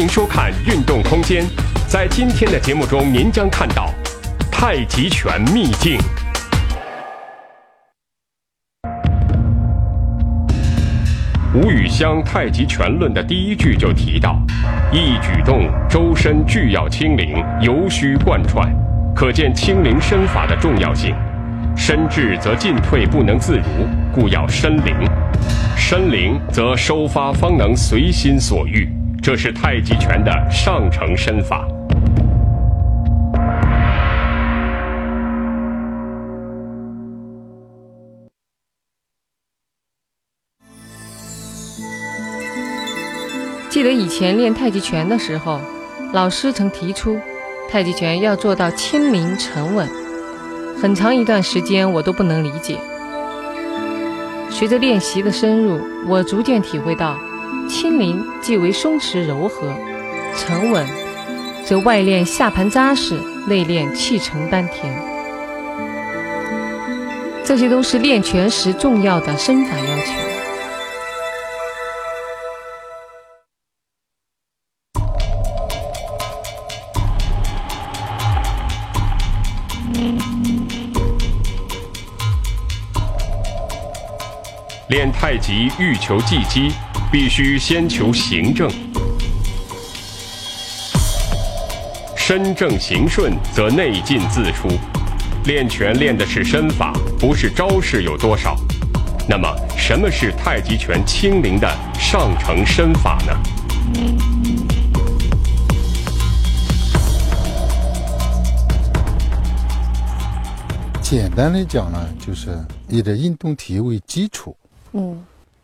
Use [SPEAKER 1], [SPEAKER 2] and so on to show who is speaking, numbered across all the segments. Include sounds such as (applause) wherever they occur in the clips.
[SPEAKER 1] 欢迎收看《运动空间》。在今天的节目中，您将看到太极拳秘境。吴宇香《太极拳论》的第一句就提到：“一举动，周身俱要清零，尤需贯穿。”可见清零身法的重要性。身滞则进退不能自如，故要身灵；身灵则收发方能随心所欲。这是太极拳的上乘身法。
[SPEAKER 2] 记得以前练太极拳的时候，老师曾提出，太极拳要做到轻灵沉稳。很长一段时间我都不能理解。随着练习的深入，我逐渐体会到，轻灵即为松弛柔和，沉稳则外练下盘扎实，内练气沉丹田。这些都是练拳时重要的身法要求。
[SPEAKER 1] 练太极欲求技击，必须先求行正。身正行顺，则内进自出。练拳练的是身法，不是招式有多少。那么，什么是太极拳轻灵的上乘身法呢？
[SPEAKER 3] 简单来讲呢，就是以这运动体为基础。嗯，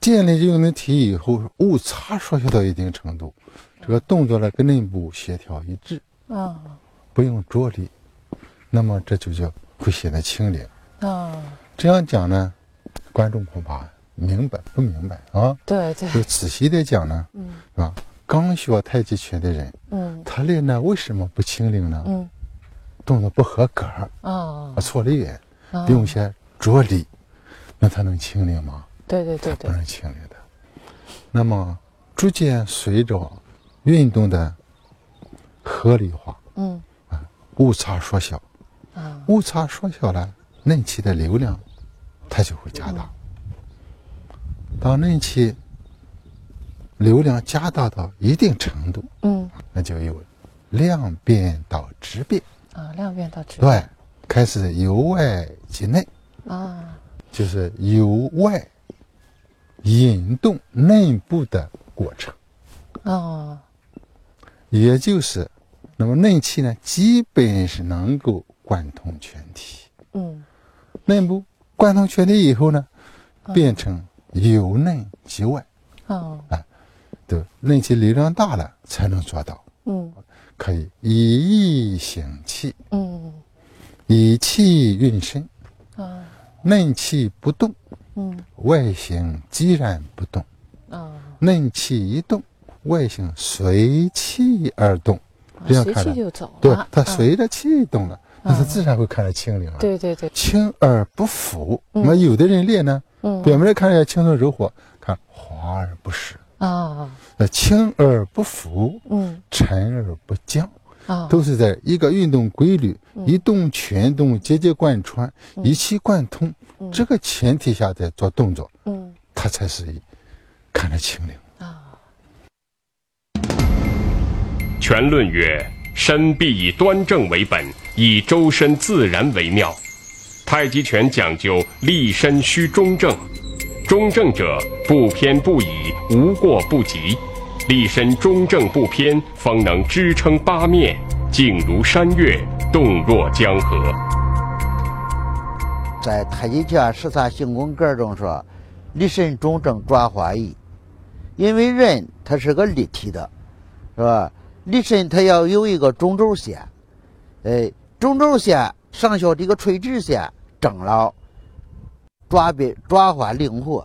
[SPEAKER 3] 建立这种体以后，误差缩小到一定程度，这个动作呢跟内部协调一致啊，不用着力，那么这就叫会显得轻灵啊。这样讲呢，观众恐怕明白不明白啊？
[SPEAKER 2] 对对。
[SPEAKER 3] 就仔细的讲呢，嗯，是吧？刚学太极拳的人，嗯，他练呢为什么不轻灵呢？嗯，动作不合格啊，错了远，用些着力，那他能轻灵吗？
[SPEAKER 2] 对对对对，
[SPEAKER 3] 不能轻灵的。那么，逐渐随着运动的合理化，嗯，啊，误差缩小，啊，误差缩小了，内气的流量它就会加大。当内气流量加大到一定程度，嗯，那就有量变到质变。
[SPEAKER 2] 啊，量变到质变。
[SPEAKER 3] 对，开始由外及内。啊，就是由外。引动内部的过程，哦，也就是，那么内气呢，基本是能够贯通全体。嗯，内部贯通全体以后呢，变成由内及外。哦，啊，对，内气流量大了才能做到。嗯，可以以意行气。嗯，以气运身。啊，内气不动。嗯，外形既然不动，啊，内气一动，外形随气而动，
[SPEAKER 2] 这样看着，
[SPEAKER 3] 对，它随着气动了，那它自然会看着轻灵了。
[SPEAKER 2] 对对对，
[SPEAKER 3] 轻而不浮。那么有的人练呢，嗯，表面看起来轻松柔和，看滑而不实。啊，那轻而不浮，嗯，沉而不僵。啊，都是在一个运动规律，一动全动，节节贯穿，一气贯通，这个前提下在做动作，嗯，他才是看得清灵啊。
[SPEAKER 1] 全论曰：身必以端正为本，以周身自然为妙。太极拳讲究立身须中正，中正者不偏不倚，无过不及。立身中正不偏，方能支撑八面，静如山岳，动若江河。
[SPEAKER 4] 在太极拳十三行功格中说：“立身中正转化易。”因为人他是个立体的，是吧？立身他要有一个中轴线，哎，中轴线上下这个垂直线正了，转变转化灵活。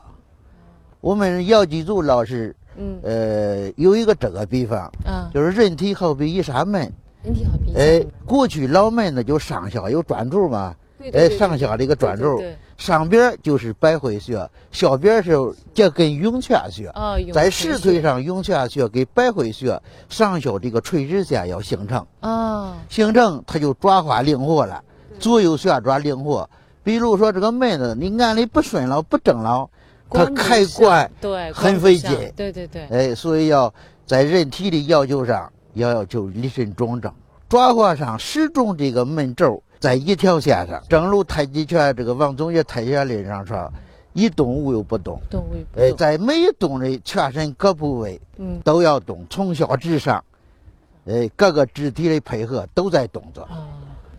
[SPEAKER 4] 我们姚继祖老师。嗯，呃，有一个这个比方，嗯，就是人体好比一扇门，
[SPEAKER 2] 人体好比，
[SPEAKER 4] 哎，过去老门那就上下有转轴嘛，哎，上下的一个转轴，上边就是百会穴，下边是这根涌泉穴。
[SPEAKER 2] 哦，
[SPEAKER 4] 在石腿上，涌泉穴跟百会穴上下这个垂直线要形成。
[SPEAKER 2] 哦，
[SPEAKER 4] 形成它就转化灵活了，左右旋转灵活。比如说这个门子，你按的不顺了，不正了，它开关
[SPEAKER 2] 对
[SPEAKER 4] 很费劲。
[SPEAKER 2] 对对对。
[SPEAKER 4] 哎，所以要在人体的要求上要要求立身中正，转化上始终这个门轴。在一条线上，正如太极拳这个王宗岳太极拳理上说：“一动无有不动。”
[SPEAKER 2] 动无不动。
[SPEAKER 4] 哎，在每一动的全身各部位，嗯，都要动，从下至上，哎，各个肢体的配合都在动作。
[SPEAKER 2] 啊，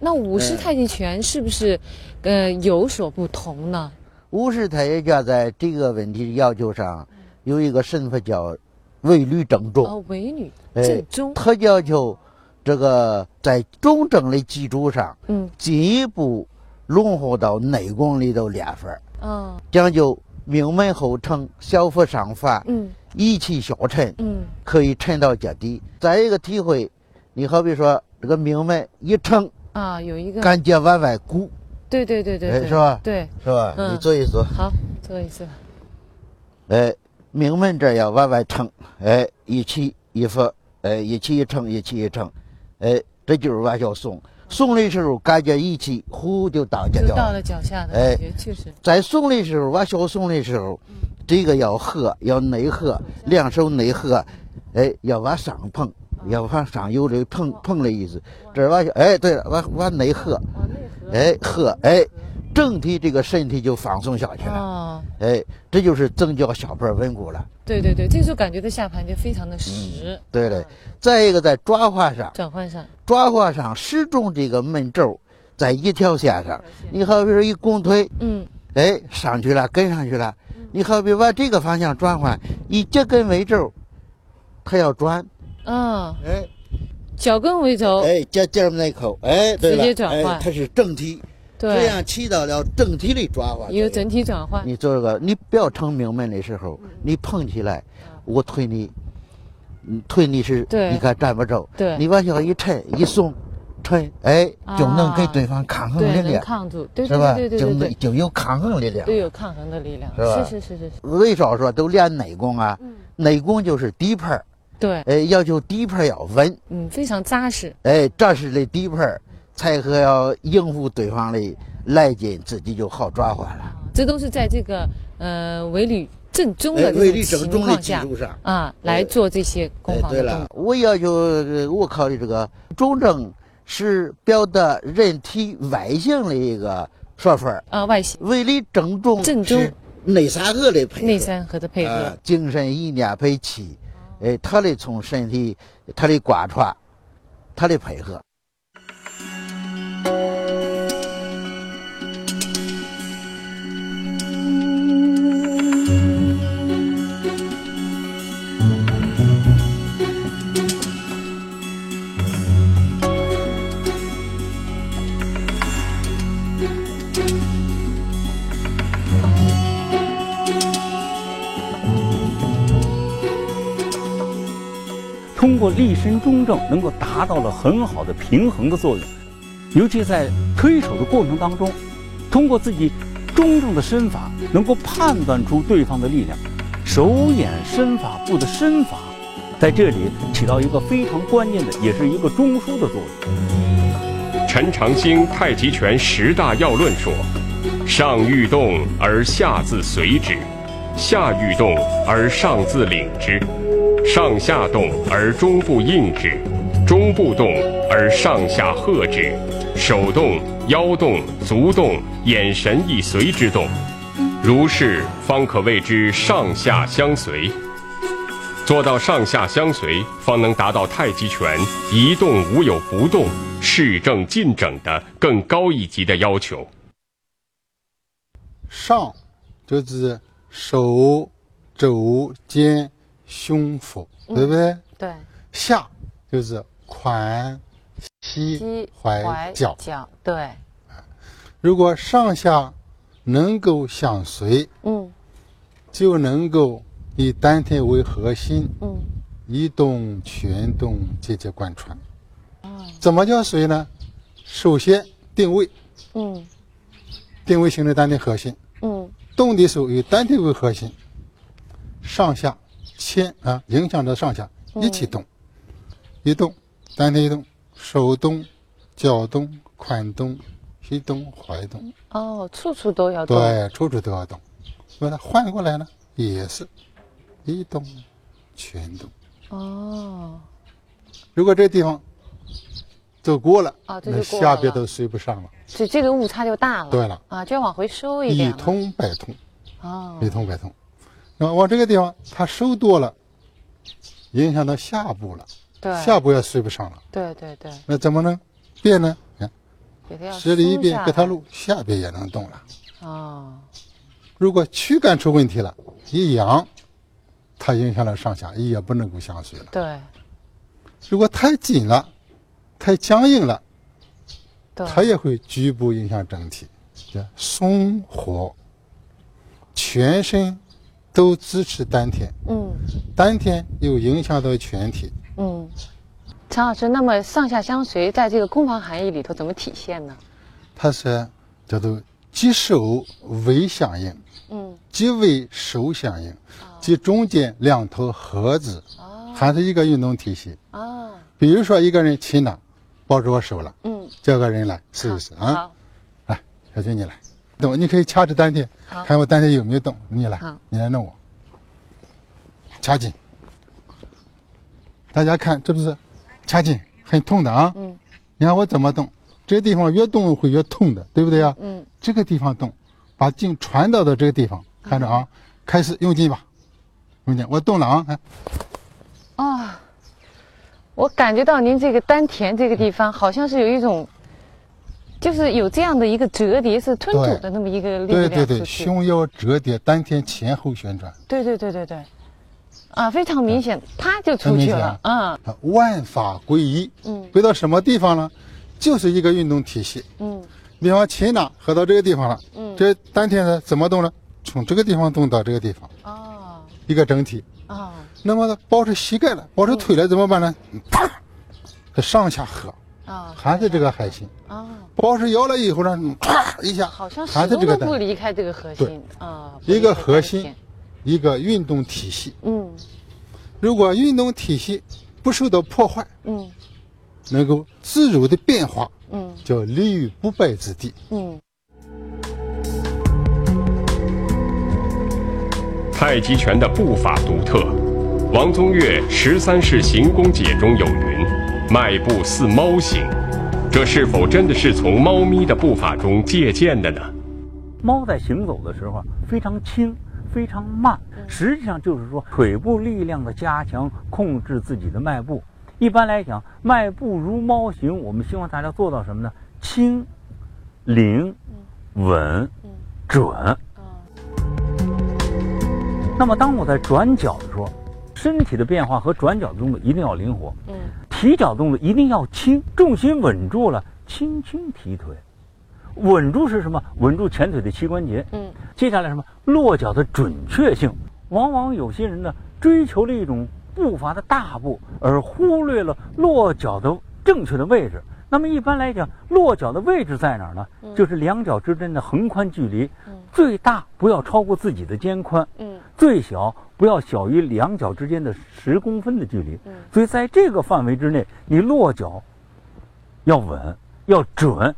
[SPEAKER 2] 那武式太极拳是不是，呃，有所不同呢？
[SPEAKER 4] 武式太极拳在这个问题的要求上，有一个神法叫“唯律正中”。
[SPEAKER 2] 哦，唯律正中。
[SPEAKER 4] 他要求。这个在中正的基础上，嗯，进一步融合到内功里头练法儿，讲究命门后沉，小腹上翻，嗯，一气消沉，嗯，可以沉到脚底。再一个体会，你好比说这个命门一撑，
[SPEAKER 2] 啊，有一个。
[SPEAKER 4] 感觉往外鼓，
[SPEAKER 2] 对对对对，
[SPEAKER 4] 是吧？
[SPEAKER 2] 对，
[SPEAKER 4] 是吧？你做一做，
[SPEAKER 2] 好，做一做。
[SPEAKER 4] 哎，命门这要往外撑，哎，一起一伏，哎，一起一撑，一起一撑。哎，这就是往下送，送的时候感觉一起呼就到脚
[SPEAKER 2] 就到了脚下的哎，确实。
[SPEAKER 4] 在送的时候，往下送的时候，这个要合，要内合，两手内合，哎，要往上碰，要往上有这个捧捧的意思。这往下，哎，对了，往往内合，哎，合，哎。整体这个身体就放松下去了，哎，这就是增加下盘稳固了。
[SPEAKER 2] 对对对，这个时候感觉到下盘就非常的实。
[SPEAKER 4] 对对，再一个在转换上，
[SPEAKER 2] 转换上，
[SPEAKER 4] 转换上始终这个门轴在一条线上。你好比说一弓腿，嗯，哎，上去了，跟上去了。你好比往这个方向转换，以脚跟为轴，它要转，
[SPEAKER 2] 嗯，哎，脚跟为轴，
[SPEAKER 4] 哎，脚尖那口，哎，
[SPEAKER 2] 直接转换，
[SPEAKER 4] 它是整体。这样起到了整体的转换，
[SPEAKER 2] 有整体转换。
[SPEAKER 4] 你做这个，你不要成命门的时候，你捧起来，我推你，推你是，你看站不住。
[SPEAKER 2] 对，
[SPEAKER 4] 你往下一沉一松，沉，哎，就能给对方抗衡力量，
[SPEAKER 2] 抗住，
[SPEAKER 4] 是吧？
[SPEAKER 2] 就
[SPEAKER 4] 能就有抗衡力量，
[SPEAKER 2] 都有抗衡的力量，
[SPEAKER 4] 是吧？
[SPEAKER 2] 是是是是。
[SPEAKER 4] 为啥说都练内功啊？内功就是底盘
[SPEAKER 2] 对，
[SPEAKER 4] 哎，要求底盘要稳，
[SPEAKER 2] 嗯，非常扎实，
[SPEAKER 4] 哎，扎实的底盘才可要应付对方的来劲，自己就好转换了。
[SPEAKER 2] 这都是在这个呃围吕正中的这种情况下啊来做这些攻防
[SPEAKER 4] 对了，我要求我考虑这个中正是表达人体外形的一个说法
[SPEAKER 2] 啊，外形
[SPEAKER 4] 围吕正中
[SPEAKER 2] 正中
[SPEAKER 4] 内三合的配合，
[SPEAKER 2] 内三合的配合，
[SPEAKER 4] 精神意念配气，哎，它的从身体它的贯穿，它的配合。
[SPEAKER 5] 通过立身中正，能够达到了很好的平衡的作用，尤其在推手的过程当中，通过自己中正的身法，能够判断出对方的力量。手眼身法步的身法，在这里起到一个非常关键的，也是一个中枢的作用。
[SPEAKER 1] 陈长兴太极拳十大要论说：上欲动而下自随之，下欲动而上自领之。上下动而中部应之，中部动而上下合之，手动、腰动、足动、眼神亦随之动，如是方可谓之上下相随。做到上下相随，方能达到太极拳一动无有不动、势正尽整的更高一级的要求。
[SPEAKER 3] 上就是手、肘、肩。胸腹，对不对？
[SPEAKER 2] 对。
[SPEAKER 3] 下就是髋、膝、
[SPEAKER 2] 踝、
[SPEAKER 3] 脚。
[SPEAKER 2] 脚对。
[SPEAKER 3] 如果上下能够相随，嗯，就能够以丹田为核心，嗯，一动全动，节节贯穿。怎么叫随呢？首先定位，嗯，定。定位形成丹田核心。嗯，动的时候以丹田为核心，上下牵啊，影响着上下一起动，一动丹田一动，手动、脚动、髋动、膝动、踝动。
[SPEAKER 2] 哦，处处都要动。
[SPEAKER 3] 对，处处都要动。那它换过来呢，也是一动全动。哦。如果这地方走过了，啊，那下边都随不上了。
[SPEAKER 2] 这这个误差就大了。
[SPEAKER 3] 对了。
[SPEAKER 2] 啊，就要往回收一点。
[SPEAKER 3] 一通百通。哦。一通百通。那么往这个地方，它收多了，影响到下部了。
[SPEAKER 2] 对。
[SPEAKER 3] 下部也睡不上了。
[SPEAKER 2] 对对对。
[SPEAKER 3] 那怎么能变呢？你看，这里一变，给它路下边也能动了。哦。如果躯干出问题了，一扬，它影响了上下，也不能够相随了。
[SPEAKER 2] 对。
[SPEAKER 3] 如果太紧了，太僵硬了，它也会局部影响整体。叫松活，全身都支持丹田。嗯。丹田又影响到全体。嗯。
[SPEAKER 2] 陈老师，那么上下相随在这个攻防含义里头怎么体现呢？
[SPEAKER 3] 它是叫做即手为相应。嗯。即为手相应，即中间两头合子。还是一个运动体系啊。比如说，一个人骑马，抱着我手了。嗯。叫个人来试一试啊。来，小军你来，动，你可以掐着丹田，看我丹田有没有动。你来，你来弄我。掐紧。大家看，这不是掐紧，很痛的啊。嗯。你看我怎么动？这个地方越动会越痛的，对不对啊？嗯。这个地方动，把劲传导到这个地方，看着啊，开始用劲吧，用劲，我动了啊，看。
[SPEAKER 2] 啊，我感觉到您这个丹田这个地方好像是有一种，就是有这样的一个折叠式吞吐的那么一个力
[SPEAKER 3] 量。对对对，胸腰折叠，丹田前后旋转。
[SPEAKER 2] 对对对对对，啊，非常明显，啪就出去了。啊，
[SPEAKER 3] 万法归一。嗯。归到什么地方呢？就是一个运动体系。嗯。比方擒拿合到这个地方了。嗯。这丹田呢怎么动呢？从这个地方动到这个地方。哦。一个整体。啊。那么呢，包着膝盖了，包着腿了，怎么办呢？啪，它上下合啊，还是这个海心啊。包是摇了以后呢，啪 (coughs) 一下，
[SPEAKER 2] 好像始终都不离开这个核心啊。
[SPEAKER 3] 一个核心，一个运动体系。嗯，如果运动体系不受到破坏，嗯，能够自如的变化，嗯，叫立于不败之地。嗯。
[SPEAKER 1] 太极拳的步法独特。王宗岳《十三式行功解》中有云：“迈步似猫行。”这是否真的是从猫咪的步伐中借鉴的呢？
[SPEAKER 5] 猫在行走的时候非常轻、非常慢，实际上就是说腿部力量的加强，控制自己的迈步。一般来讲，迈步如猫行，我们希望大家做到什么呢？轻、灵、稳、准。那么，当我在转角的时候，身体的变化和转角的动作一定要灵活，嗯，提脚动作一定要轻，重心稳住了，轻轻提腿，稳住是什么？稳住前腿的膝关节，嗯，接下来什么？落脚的准确性。往往有些人呢，追求了一种步伐的大步，而忽略了落脚的正确的位置。那么一般来讲，落脚的位置在哪儿呢？就是两脚之间的横宽距离，最大不要超过自己的肩宽，嗯，最小不要小于两脚之间的十公分的距离。嗯，所以在这个范围之内，你落脚要稳要准。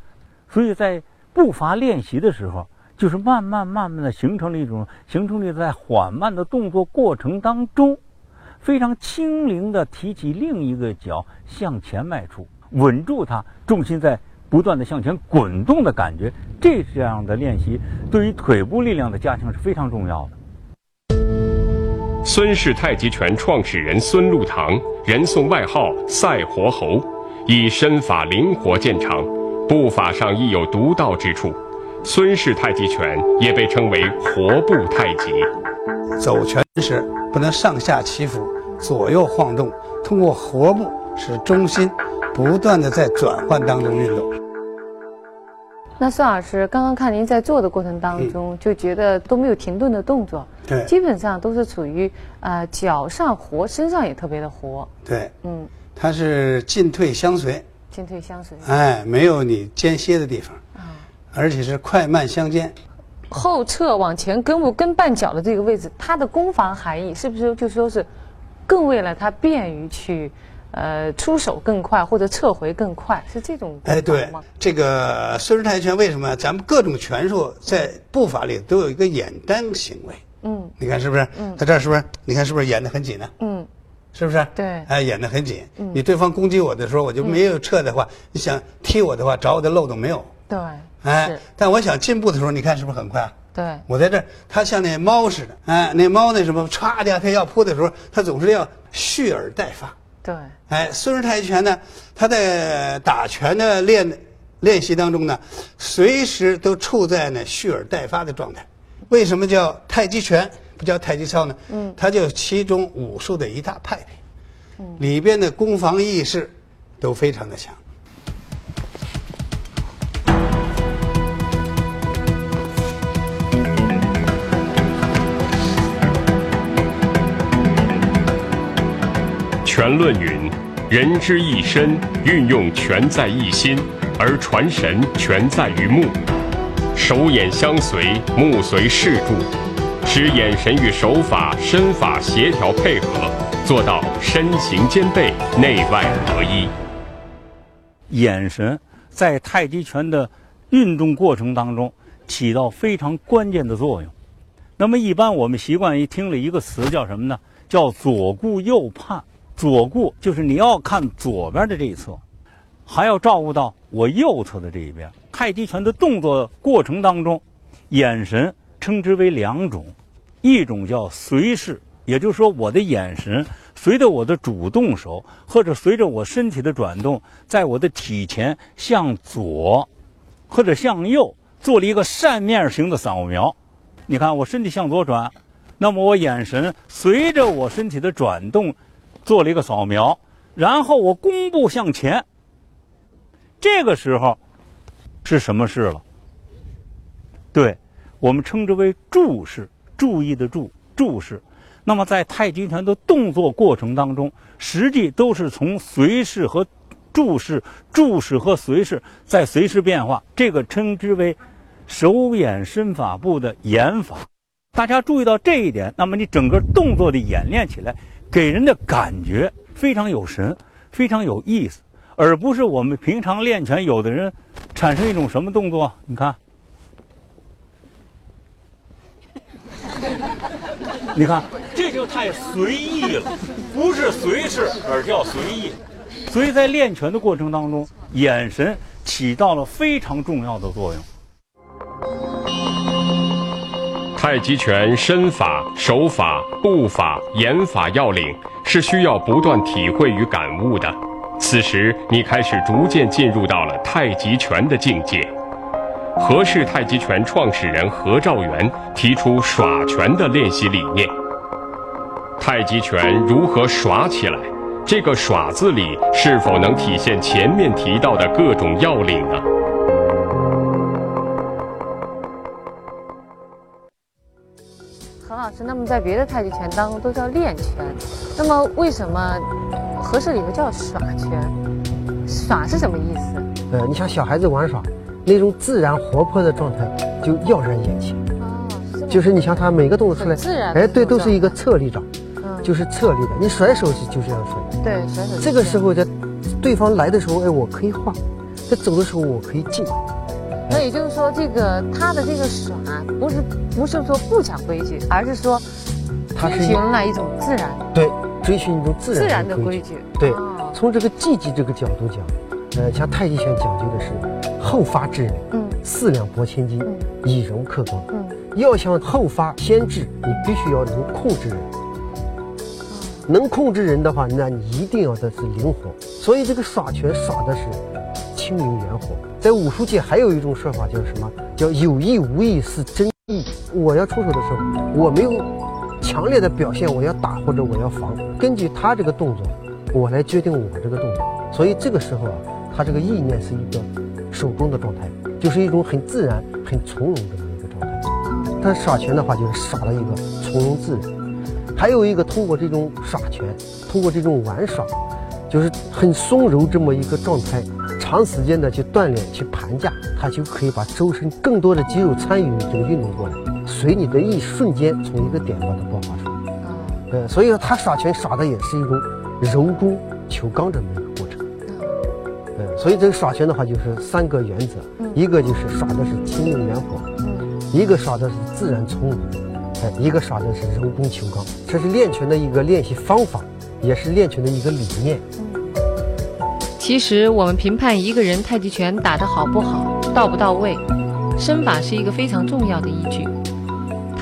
[SPEAKER 5] 所以在步伐练习的时候，就是慢慢慢慢的形成了一种，形成了在缓慢的动作过程当中，非常轻灵的提起另一个脚向前迈出。稳住它，重心在不断的向前滚动的感觉，这这样的练习对于腿部力量的加强是非常重要的。
[SPEAKER 1] 孙氏太极拳创始人孙禄堂，人送外号“赛活猴”，以身法灵活见长，步法上亦有独到之处。孙氏太极拳也被称为“活步太极”。
[SPEAKER 6] 走拳时不能上下起伏、左右晃动，通过活步使中心。不断的在转换当中运动。
[SPEAKER 2] 那孙老师，刚刚看您在做的过程当中，就觉得都没有停顿的动作，
[SPEAKER 6] 对，
[SPEAKER 2] 基本上都是处于呃脚上活，身上也特别的活。
[SPEAKER 6] 对，嗯，它是进退相随。
[SPEAKER 2] 进退相随。
[SPEAKER 6] 哎，没有你间歇的地方。啊。而且是快慢相间。
[SPEAKER 2] 后撤往前跟步跟绊脚的这个位置，它的攻防含义是不是就说是更为了它便于去呃出手更快或者撤回更快，是这种
[SPEAKER 6] 哎对，这个孙氏太极拳为什么咱们各种拳术在步法里都有一个掩单行为？嗯，你看是不是？嗯，在这儿是不是？你看是不是演得很紧呢？嗯，是不是？
[SPEAKER 2] 对，
[SPEAKER 6] 哎，演得很紧。嗯，你对方攻击我的时候，我就没有撤的话，你想踢我的话，找我的漏洞没有？
[SPEAKER 2] 对。
[SPEAKER 6] 哎，但我想进步的时候，你看是不是很快？
[SPEAKER 2] 对，
[SPEAKER 6] 我在这儿，它像那猫似的，哎，那猫那什么，歘的，它要扑的时候，它总是要蓄而待发。
[SPEAKER 2] 对，
[SPEAKER 6] 哎，孙氏太极拳呢，它在打拳的练练习当中呢，随时都处在那蓄而待发的状态。为什么叫太极拳不叫太极操呢？嗯，它就其中武术的一大派别，嗯，里边的攻防意识都非常的强。
[SPEAKER 1] 拳论云：“人之一身，运用全在一心，而传神全在于目。手眼相随，目随视注，使眼神与手法、身法协调配合，做到身形兼备、内外合一。
[SPEAKER 5] 眼神在太极拳的运动过程当中起到非常关键的作用。那么，一般我们习惯于听了一个词叫什么呢？叫左顾右盼。”左顾就是你要看左边的这一侧，还要照顾到我右侧的这一边。太极拳的动作过程当中，眼神称之为两种，一种叫随势，也就是说我的眼神随着我的主动手或者随着我身体的转动，在我的体前向左或者向右做了一个扇面型的扫描。你看我身体向左转，那么我眼神随着我身体的转动。做了一个扫描，然后我弓步向前。这个时候是什么事了？对，我们称之为注视，注意的注，注视。那么在太极拳的动作过程当中，实际都是从随势和注视、注视和随势在随时变化。这个称之为手眼身法步的演法。大家注意到这一点，那么你整个动作的演练起来。给人的感觉非常有神，非常有意思，而不是我们平常练拳，有的人产生一种什么动作？你看，(laughs) 你看，这就太随意了，不是随势，而叫随意。所以在练拳的过程当中，眼神起到了非常重要的作用。
[SPEAKER 1] 太极拳身法、手法、步法、眼法要领是需要不断体会与感悟的。此时，你开始逐渐进入到了太极拳的境界。何氏太极拳创始人何兆元提出耍拳的练习理念。太极拳如何耍起来？这个“耍”字里是否能体现前面提到的各种要领呢？
[SPEAKER 2] 何老师，那么在别的太极拳当中都叫练拳，那么为什么合适里头叫耍拳？耍是什么意思？
[SPEAKER 7] 呃，你像小孩子玩耍，那种自然活泼的状态就耀人眼前。哦，就是你像他每个动作出来，
[SPEAKER 2] 自然。
[SPEAKER 7] 哎，对，都是一个侧立掌，嗯，就是侧立的。你甩手是就这样甩。
[SPEAKER 2] 对，甩手。
[SPEAKER 7] 这个时候在对方来的时候，哎，我可以晃；在走的时候，我可以进。
[SPEAKER 2] 那也就是说，这个他的这个耍不是不是说不讲规矩，而是说追寻了一种自然。
[SPEAKER 7] 对，追寻一种自然
[SPEAKER 2] 的规矩。
[SPEAKER 7] 对，从这个技技这个角度讲，呃，像太极拳讲究的是后发制人，嗯，四两拨千斤，以柔克刚。嗯，要想后发先至，你必须要能控制人。能控制人的话，那你一定要的是灵活。所以这个耍拳耍的是。轻灵圆活，在武术界还有一种说法叫什么？叫有意无意是真意。我要出手的时候，我没有强烈的表现，我要打或者我要防，根据他这个动作，我来决定我这个动作。所以这个时候啊，他这个意念是一个手中的状态，就是一种很自然、很从容这么一个状态。他耍拳的话，就是耍了一个从容自然。还有一个通过这种耍拳，通过这种玩耍，就是很松柔这么一个状态。长时间的去锻炼、去盘架，他就可以把周身更多的肌肉参与这个运动过来，随你的一瞬间从一个点把它爆发出来。呃，所以说他耍拳耍的也是一种柔中求刚这么一个过程。呃，所以这个耍拳的话就是三个原则，一个就是耍的是轻灵圆活，一个耍的是自然从容，哎，一个耍的是柔中求刚。这是练拳的一个练习方法，也是练拳的一个理念。
[SPEAKER 2] 其实我们评判一个人太极拳打得好不好、到不到位，身法是一个非常重要的依据。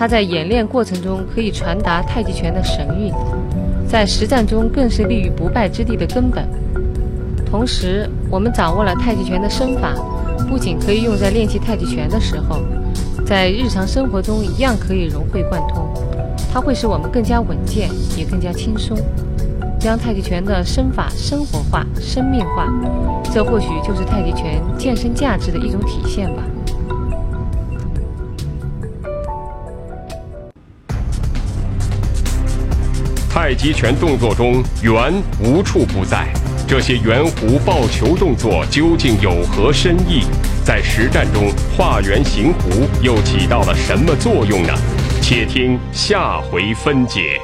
[SPEAKER 2] 它在演练过程中可以传达太极拳的神韵，在实战中更是立于不败之地的根本。同时，我们掌握了太极拳的身法，不仅可以用在练习太极拳的时候，在日常生活中一样可以融会贯通。它会使我们更加稳健，也更加轻松。将太极拳的身法生活化、生命化，这或许就是太极拳健身价值的一种体现吧。
[SPEAKER 1] 太极拳动作中圆无处不在，这些圆弧抱球动作究竟有何深意？在实战中画圆形弧又起到了什么作用呢？且听下回分解。